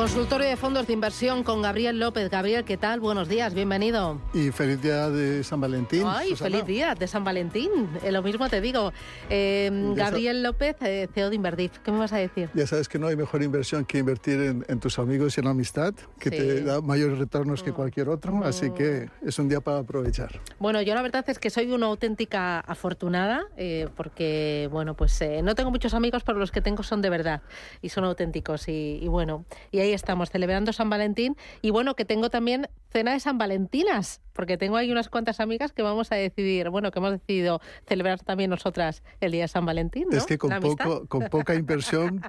Consultorio de fondos de inversión con Gabriel López. Gabriel, ¿qué tal? Buenos días, bienvenido. Y feliz día de San Valentín. Ay, feliz día de San Valentín. Eh, lo mismo te digo. Eh, Gabriel López, eh, CEO de Inverdif. ¿Qué me vas a decir? Ya sabes que no hay mejor inversión que invertir en, tus amigos y en la amistad, que te da mayores retornos que mm. cualquier otro. Mm. Así que es un día para aprovechar. Bueno, yo la verdad es que soy una auténtica afortunada, porque, bueno, pues no tengo muchos amigos, pero los que tengo son de verdad y son auténticos. Y, y bueno, y ahí estamos celebrando San Valentín y bueno, que tengo también cena de San Valentinas, porque tengo ahí unas cuantas amigas que vamos a decidir, bueno, que hemos decidido celebrar también nosotras el día de San Valentín. Es que con, poco, con poca inversión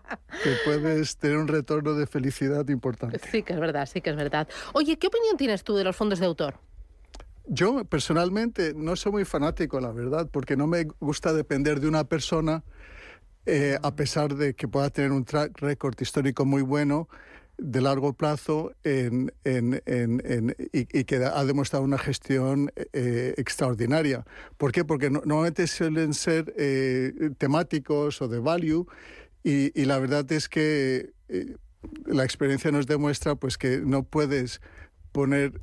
te puedes tener un retorno de felicidad importante. Sí que es verdad, sí que es verdad. Oye, ¿qué opinión tienes tú de los fondos de autor? Yo personalmente no soy muy fanático, la verdad, porque no me gusta depender de una persona, eh, a pesar de que pueda tener un track record histórico muy bueno de largo plazo y, que ha demostrado una gestión eh, extraordinaria. ¿Por qué? Porque normalmente suelen ser eh, temáticos o de value y, la verdad es que eh, la experiencia nos demuestra pues que no puedes poner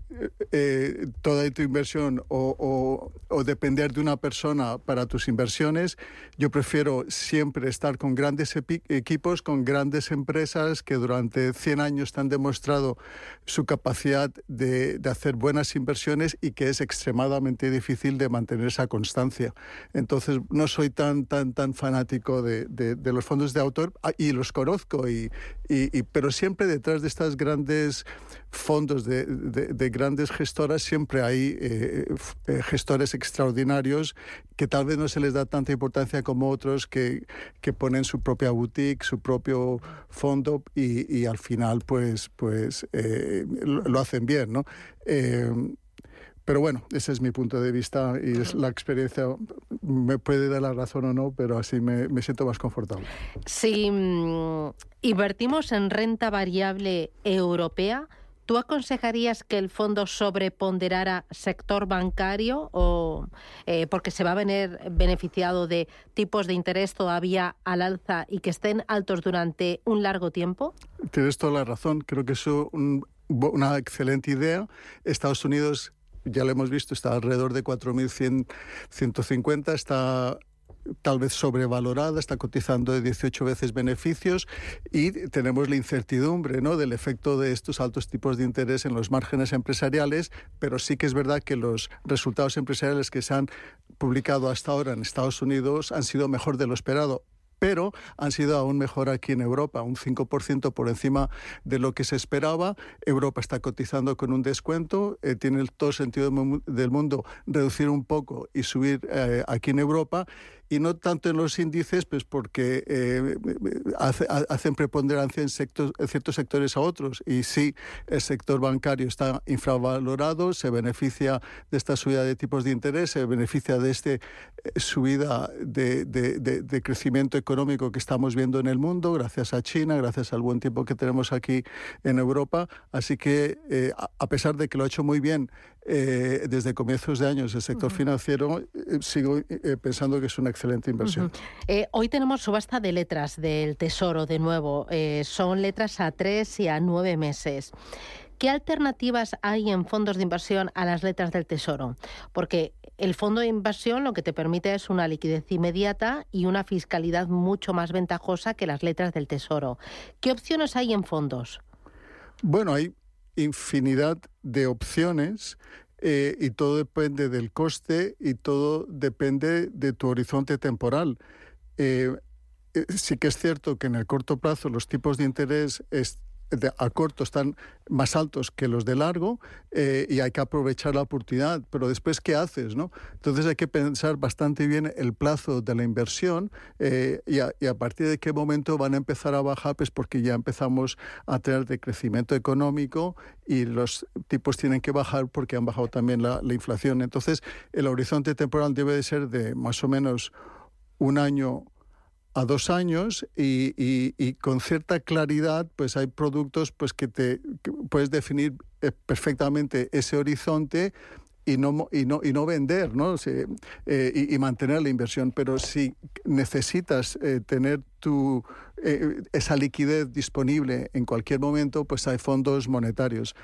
eh, toda tu inversión o, depender de una persona para tus inversiones. Yo prefiero siempre estar con grandes equipos, con grandes empresas que durante 100 años han demostrado su capacidad de, hacer buenas inversiones y que es extremadamente difícil de mantener esa constancia. Entonces, no soy tan, tan, tan fanático de, los fondos de autor ah, y los conozco, y, pero siempre detrás de estas grandes fondos de, de, grandes gestoras siempre hay eh, eh, gestores extraordinarios que tal vez no se les da tanta importancia como otros que, que ponen su propia boutique, su propio fondo y, y al final pues, pues eh, lo, hacen bien, ¿no? pero bueno, ese es mi punto de vista y es la experiencia. Me puede dar la razón o no, pero así me, me siento más confortable. Si mm, invertimos en renta variable europea, ¿Tú aconsejarías que el fondo sobreponderara sector bancario o eh, porque se va a venir beneficiado de tipos de interés todavía al alza y que estén altos durante un largo tiempo? Tienes toda la razón. Creo que es una excelente idea. Estados Unidos ya lo hemos visto, está alrededor de 4.150, está tal vez sobrevalorada, está cotizando de 18 veces beneficios y tenemos la incertidumbre ¿no? del efecto de estos altos tipos de interés en los márgenes empresariales, pero sí que es verdad que los resultados empresariales que se han publicado hasta ahora en Estados Unidos han sido mejor de lo esperado pero han sido aún mejor aquí en Europa, un 5% por encima de lo que se esperaba. Europa está cotizando con un descuento, eh, tiene todo sentido del mundo reducir un poco y subir eh, aquí en Europa y no tanto en los índices, pues porque eh, hacen preponderancia en, ciertos sectores a otros. Y sí, el sector bancario está infravalorado, se beneficia de esta subida de tipos de interés, se beneficia de esta eh, subida de, crecimiento económico que estamos viendo en el mundo, gracias a China, gracias al buen tiempo que tenemos aquí en Europa. Así que, eh, a pesar de que lo ha hecho muy bien desde comienzos de años el sector financiero, sigo pensando que es una excelente inversión. Eh, hoy tenemos subasta de letras del Tesoro de nuevo. Eh, son letras a tres y a nueve meses. ¿Qué alternativas hay en fondos de inversión a las letras del Tesoro? Porque el fondo de inversión lo que te permite es una liquidez inmediata y una fiscalidad mucho más ventajosa que las letras del Tesoro. ¿Qué opciones hay en fondos? Bueno, hay infinidad de opciones eh, y todo depende del coste y todo depende de tu horizonte temporal. Eh, eh, sí que es cierto que en el corto plazo los tipos de interés a corto están más altos que los de largo eh, y hay que aprovechar la oportunidad. Pero después, ¿qué haces? No? Entonces hay que pensar bastante bien el plazo de la inversión eh, y, a, partir de qué momento van a empezar a bajar, pues porque ya empezamos a tener de crecimiento económico y los tipos tienen que bajar porque han bajado también la, la inflación. Entonces, el horizonte temporal debe de ser de más o menos un año a dos años y, con cierta claridad pues hay productos pues que te puedes definir eh, perfectamente ese horizonte y no, y no, y no vender ¿no? Eh, y, mantener la inversión. Pero si necesitas eh, tener tu, eh, esa liquidez disponible en cualquier momento, pues hay fondos monetarios.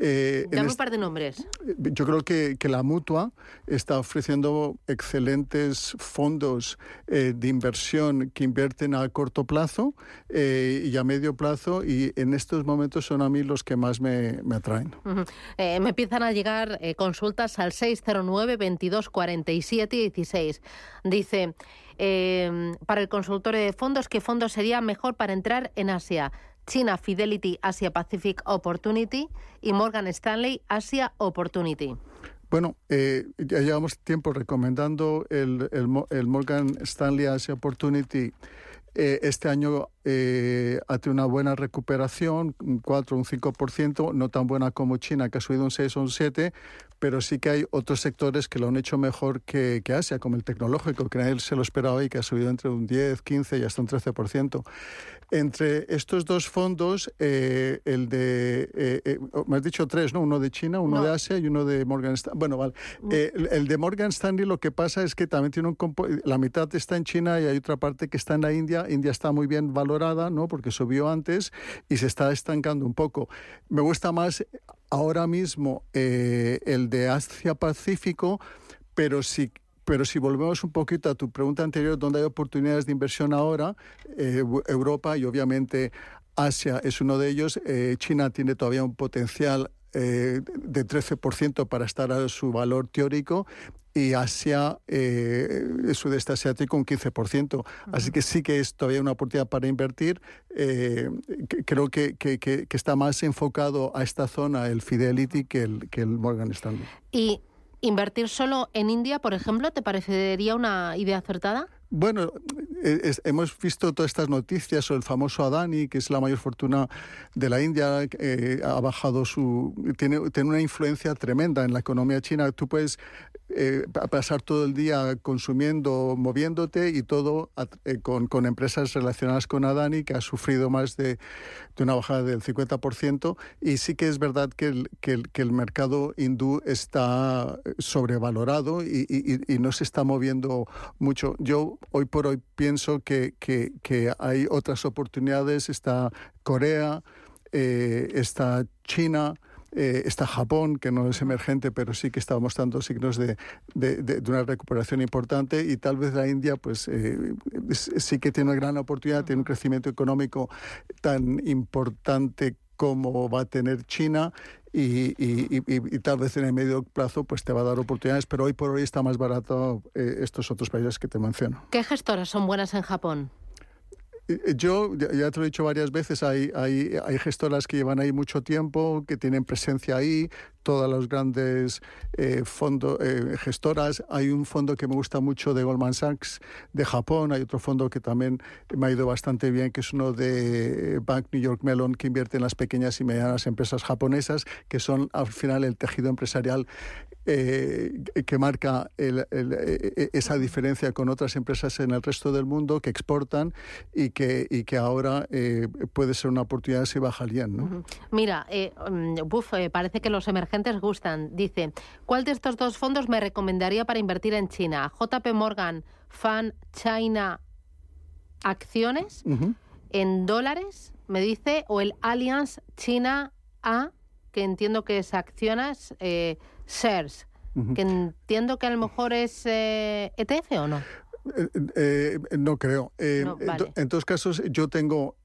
Eh, Dame un par de nombres. Yo creo que, que, la mutua está ofreciendo excelentes fondos de inversión que invierten a corto plazo y a medio plazo y en estos momentos son a mí los que más me, me atraen. me empiezan a llegar consultas al 609 22 47 16. Dice, eh, para el consultorio de fondos, ¿qué fondo sería mejor para entrar en Asia? China Fidelity Asia Pacific Opportunity y Morgan Stanley Asia Opportunity. Bueno, eh, ya llevamos tiempo recomendando el, el, Morgan Stanley Asia Opportunity. Eh, este año eh, ha tenido una buena recuperación, un 4 o un 5%, no tan buena como China, que ha subido un 6 o un 7, pero sí que hay otros sectores que lo han hecho mejor que, que Asia, como el tecnológico, que nadie se lo esperaba y que ha subido entre un 10, 15 y hasta un 13%. Entre estos dos fondos, eh, el de, eh, eh, me has dicho tres, ¿no? Uno de China, uno de Asia y uno de Morgan Stanley. Bueno, vale. Mm. el, de Morgan Stanley lo que pasa es que también tiene un... La mitad está en China y hay otra parte que está en la India. India está muy bien valorada, ¿no? Porque subió antes y se está estancando un poco. Me gusta más ahora mismo el de Asia Pacífico, pero si pero si volvemos un poquito a tu pregunta anterior, ¿dónde hay oportunidades de inversión ahora? Eh, Europa y obviamente Asia es uno de ellos. Eh, China tiene todavía un potencial eh, de 13% para estar a su valor teórico y Asia, el sudeste asiático, un 15%. Así que sí que es todavía una oportunidad para invertir. creo que, que, que, está más enfocado a esta zona el Fidelity que el, que el Morgan Stanley. Y ¿Invertir solo en India, por ejemplo, te parecería una idea acertada? Bueno, eh, hemos visto todas estas noticias sobre el famoso Adani, que es la mayor fortuna de la India, eh, ha bajado su. Tiene, tiene una influencia tremenda en la economía china. Tú puedes eh, pasar todo el día consumiendo, moviéndote y todo eh, con, con, empresas relacionadas con Adani, que ha sufrido más de, de, una bajada del 50%. Y sí que es verdad que el, que el, que el mercado hindú está sobrevalorado y, y, y, no se está moviendo mucho. Yo hoy por hoy pienso que, que, que hay otras oportunidades. Está Corea, eh, está China. Eh, está Japón, que no es emergente, pero sí que está mostrando signos de, de, una recuperación importante. Y tal vez la India, pues eh, sí que tiene una gran oportunidad, tiene un crecimiento económico tan importante como va a tener China y, y, tal vez en el medio plazo pues te va a dar oportunidades, pero hoy por hoy está más barato eh, estos otros países que te menciono. ¿Qué gestoras son buenas en Japón? Eh, yo, ya te lo he dicho varias veces, hay, hay, hay gestoras que llevan ahí mucho tiempo, que tienen presencia ahí, todas las grandes eh, eh, gestoras. Hay un fondo que me gusta mucho de Goldman Sachs de Japón, hay otro fondo que también me ha ido bastante bien, que es uno de Bank New York Mellon, que invierte en las pequeñas y medianas empresas japonesas, que son al final el tejido empresarial eh, que marca e, e, esa diferencia con otras empresas en el resto del mundo que exportan y que, y que ahora eh, puede ser una oportunidad si bajarían. ¿no? Mira, eh, mm, eh, parece que los emergentes gustan. Dice, ¿cuál de estos dos fondos me recomendaría para invertir en China? JP Morgan, Fan China Acciones, en dólares, me dice, o el Allianz China A, que entiendo que es acciones shares, que entiendo que a lo mejor es eh, ETF o no. Eh, eh, no creo. Eh, en, todos casos, yo tengo,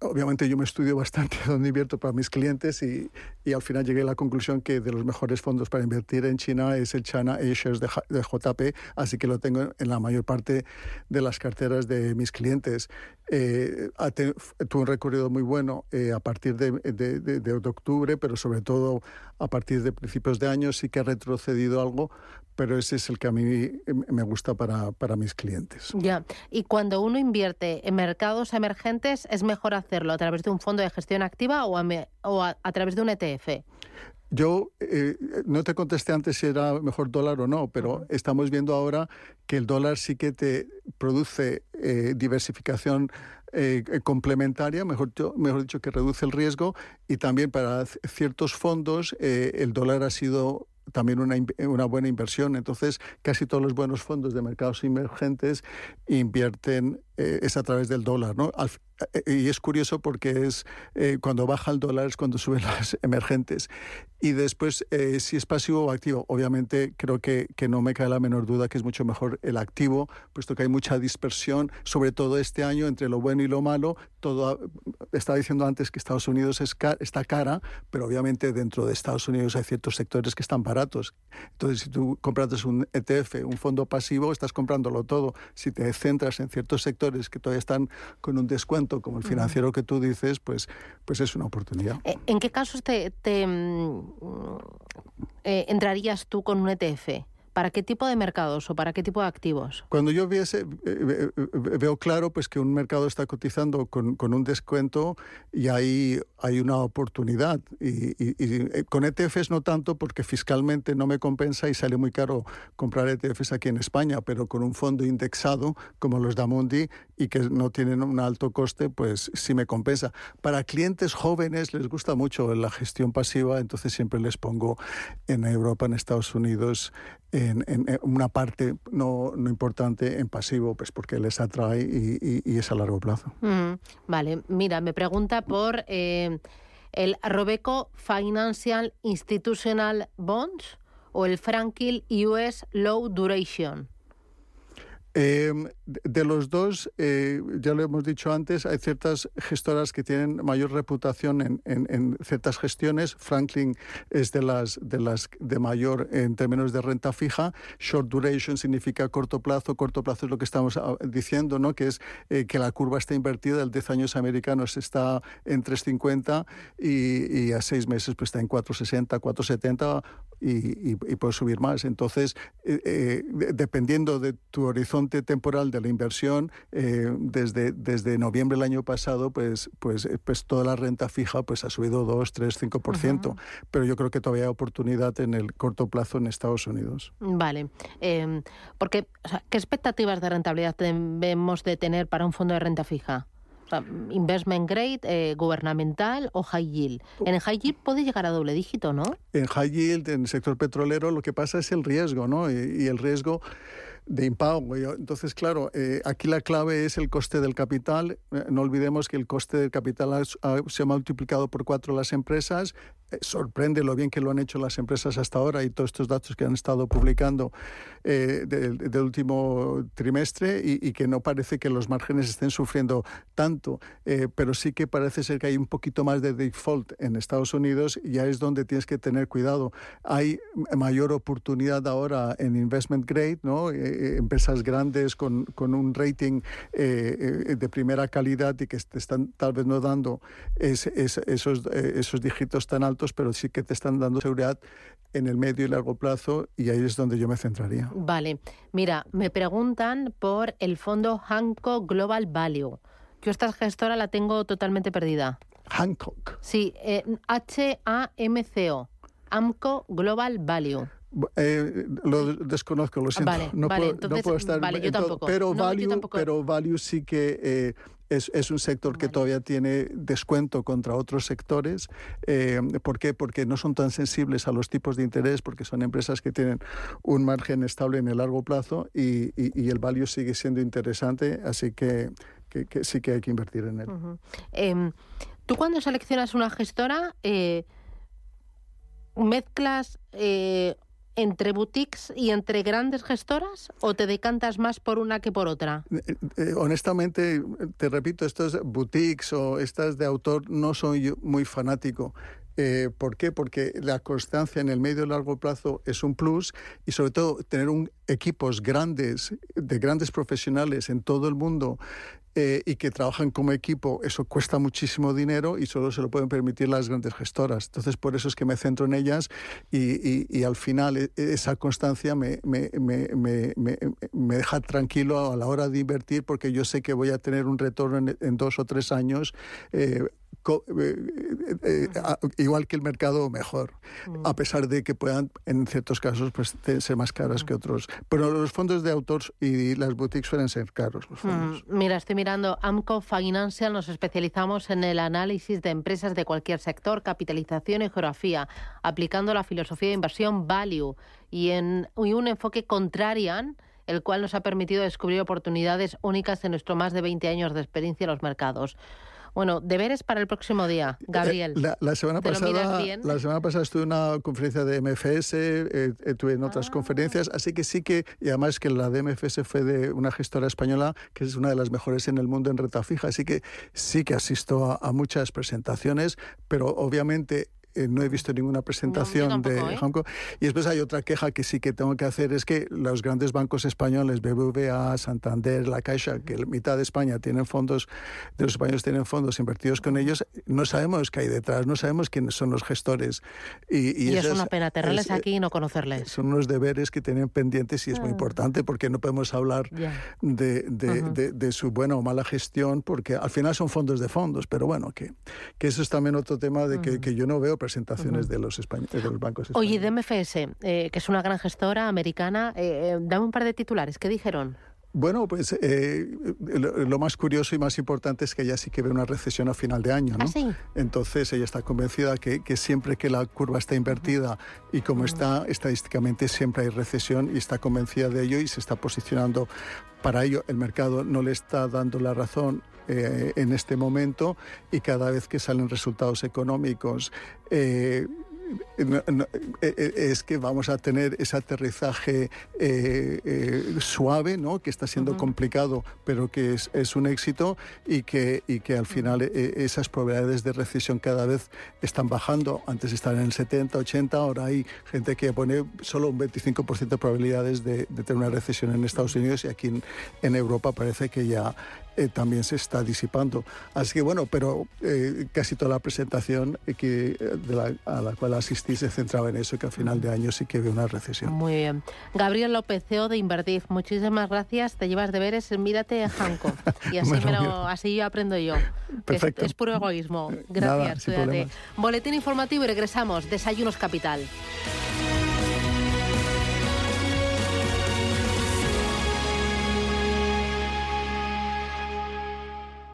obviamente yo me estudio bastante dónde invierto para mis clientes y, y, al final llegué a la conclusión que de los mejores fondos para invertir en China es el China A-Shares de, de, JP, así que lo tengo en la mayor parte de las carteras de mis clientes. tuvo un recorrido muy bueno a partir de, de, de octubre, pero sobre todo a partir de principios de año sí que ha retrocedido algo, pero ese es el que a mí me gusta para, para mis clientes. Ya, y cuando uno invierte en mercados emergentes, ¿es mejor hacerlo a través de un fondo de gestión activa o a, o a, través de un ETF? Yo eh, no te contesté antes si era mejor dólar o no, pero estamos viendo ahora que el dólar sí que te produce eh, diversificación eh, complementaria, mejor, mejor dicho, que reduce el riesgo y también para ciertos fondos el dólar ha sido también una, una buena inversión. Entonces, casi todos los buenos fondos de mercados emergentes invierten eh, es a través del dólar, ¿no? Eh, y es curioso porque es eh, cuando baja el dólar es cuando suben las emergentes. Y después, si es pasivo o activo, obviamente creo que, que, no me cae la menor duda que es mucho mejor el activo, puesto que hay mucha dispersión, sobre todo este año, entre lo bueno y lo malo. Todo, estaba diciendo antes que Estados Unidos es está cara, pero obviamente dentro de Estados Unidos hay ciertos sectores que están baratos. Entonces, si tú compras un ETF, un fondo pasivo, estás comprándolo todo. Si te centras en ciertos sectores, que todavía están con un descuento, como el financiero que tú dices, pues, pues es una oportunidad. Eh, ¿En qué casos te, mm, eh, entrarías tú con un ETF? ¿Para qué tipo de mercados o para qué tipo de activos? Cuando yo viese, eh, veo claro pues que un mercado está cotizando con, con un descuento y ahí hay una oportunidad. Y, y, con ETFs no tanto porque fiscalmente no me compensa y sale muy caro comprar ETFs aquí en España, pero con un fondo indexado como los Damundi y que no tienen un alto coste, pues sí me compensa. Para clientes jóvenes les gusta mucho la gestión pasiva, entonces siempre les pongo en Europa, en Estados Unidos, en, una parte no, no, importante en pasivo, pues porque les atrae y, es a largo plazo. Vale, mira, me pregunta por eh, el Robeco Financial Institutional Bonds o el Franklin US Low Duration. Em, de los dos, eh, ya lo hemos dicho antes, hay ciertas gestoras que tienen mayor reputación en, ciertas gestiones. Franklin es de las, de las de mayor en términos de renta fija. Short duration significa corto plazo. Corto plazo es lo que estamos ah, diciendo, ¿no? que es eh, que la curva está invertida. El 10 años americanos está en 3,50 y, y a seis meses pues, está en 4,60, 4,70 y, y, puede subir más. Entonces, eh, dependiendo de tu horizonte, temporal de la inversión, eh, desde, desde noviembre del año pasado, pues, pues, eh, pues toda la renta fija pues, ha subido 2, 3, 5%, pero yo creo que todavía hay oportunidad en el corto plazo en Estados Unidos. Vale, em, porque ¿qué expectativas de rentabilidad debemos de tener para un fondo de renta fija? investment grade, eh, gubernamental o high yield. En el high yield puede llegar a doble dígito, ¿no? En high yield, en el sector petrolero, lo que pasa es el riesgo, ¿no? y el riesgo de impago. Entonces, claro, eh, aquí la clave es el coste del capital. Eh, no olvidemos que el coste del capital se ha multiplicado por cuatro las empresas. Eh, sorprende lo bien que lo han hecho las empresas hasta ahora y todos estos datos que han estado publicando del, último trimestre y, que no parece que los márgenes estén sufriendo tanto, pero sí que parece ser que hay un poquito más de default en Estados Unidos y ya es donde tienes que tener cuidado. Hay mayor oportunidad ahora en investment grade, ¿no? Eh, empresas grandes con, con un rating eh, eh, de primera calidad y que te están tal vez no dando es, esos, esos dígitos tan altos, pero sí que te están dando seguridad en el medio y largo plazo y ahí es donde yo me centraría. Vale, mira, me preguntan por el fondo Hancock Global Value. Yo esta gestora la tengo totalmente perdida. Hancock. Sí, H-A-M-C-O. AMCO Global Value. Eh, lo desconozco, lo siento. Vale, no, puedo, no, puedo, estar. Vale, yo tampoco. Pero, value, pero Value sí que eh, es, es, un sector que todavía tiene descuento contra otros sectores. Eh, ¿Por qué? Porque no son tan sensibles a los tipos de interés, porque son empresas que tienen un margen estable en el largo plazo y, y, el value sigue siendo interesante, así que, que, sí que hay que invertir en él. Em, Tú cuando seleccionas una gestora, mezclas entre boutiques y entre grandes gestoras o te decantas más por una que por otra? Eh, eh, honestamente, te repito, estos boutiques o estas de autor no soy muy fanático. Eh, ¿Por qué? Porque la constancia en el medio y largo plazo es un plus y sobre todo tener un, equipos grandes, de grandes profesionales en todo el mundo eh, y que trabajan como equipo, eso cuesta muchísimo dinero y solo se lo pueden permitir las grandes gestoras. Entonces, por eso es que me centro en ellas y, y, al final e, esa constancia me, me, me, me, deja tranquilo a la hora de invertir porque yo sé que voy a tener un retorno en, dos o tres años. Eh, igual que el mercado mejor, mm. a pesar de que puedan en ciertos casos pues, ser más caras que otros. Pero los fondos de autores y las boutiques suelen ser caros. Los fondos. Mira, estoy mirando AMCO Financial, nos especializamos en el análisis de empresas de cualquier sector, capitalización y geografía, aplicando la filosofía de inversión value y en y un enfoque contrarian el cual nos ha permitido descubrir oportunidades únicas en nuestro más de 20 años de experiencia en los mercados. Bueno, deberes para el próximo día, eh, Gabriel. La, semana pasada, la semana pasada estuve en una conferencia de MFS, eh, estuve en otras ah. conferencias, así que sí que y además que la de MFS fue de una gestora española que es una de las mejores en el mundo en renta fija, así que sí que asisto a muchas presentaciones, pero obviamente eh, no he visto ninguna presentación de ¿eh? Y después hay otra queja que sí que tengo que hacer, es que los grandes bancos españoles, BBVA, Santander, La Caixa, que la mitad de España tienen fondos, de los españoles tienen fondos invertidos con ellos, no sabemos qué hay detrás, no sabemos quiénes son los gestores. Y, es una pena tenerles aquí y no conocerles. Son unos deberes que tienen pendientes y es muy ah. importante porque no podemos hablar de, de, su buena o mala gestión porque al final son fondos de fondos, pero bueno, que, que eso es también otro tema de que, que yo no veo presentaciones de, los de los bancos españoles. Oye, de MFS, eh, que es una gran gestora americana, eh, eh, dame un par de titulares. ¿Qué dijeron? Bueno, pues lo, más curioso y más importante es que ella sí que ve una recesión a final de año. ¿no? ¿Ah, Entonces ella está convencida que, que, siempre que la curva está invertida y como está estadísticamente siempre hay recesión y está convencida de ello y se está posicionando para ello. El mercado no le está dando la razón eh, en este momento y cada vez que salen resultados económicos eh, eh, eh, es que vamos a tener ese aterrizaje eh, suave, ¿no? que está siendo complicado, pero que es, es, un éxito y que, y que al final esas probabilidades de recesión cada vez están bajando. Antes estaban en el 70, 80, ahora hay gente que pone solo un 25% de probabilidades de, tener una recesión en Estados Unidos y aquí en, en Europa parece que ya también se está disipando. Así que bueno, pero casi toda la presentación que, de la, a la cual asistí se centraba en eso, que a final de año sí que había una recesión. Muy bien. Gabriel López, CEO de Invertif, muchísimas gracias. Te llevas deberes, mírate Hanco. Y así, así yo aprendo yo. Perfecto. Es, puro egoísmo. Gracias. Boletín informativo y regresamos. Desayunos Capital.